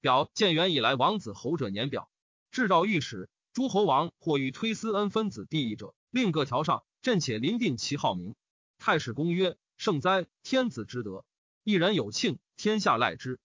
表建元以来王子侯者年表。至诏御史，诸侯王或欲推私恩分子地邑者，令各条上，朕且临定其号名。太史公曰：圣哉，天子之德！一人有庆，天下赖之。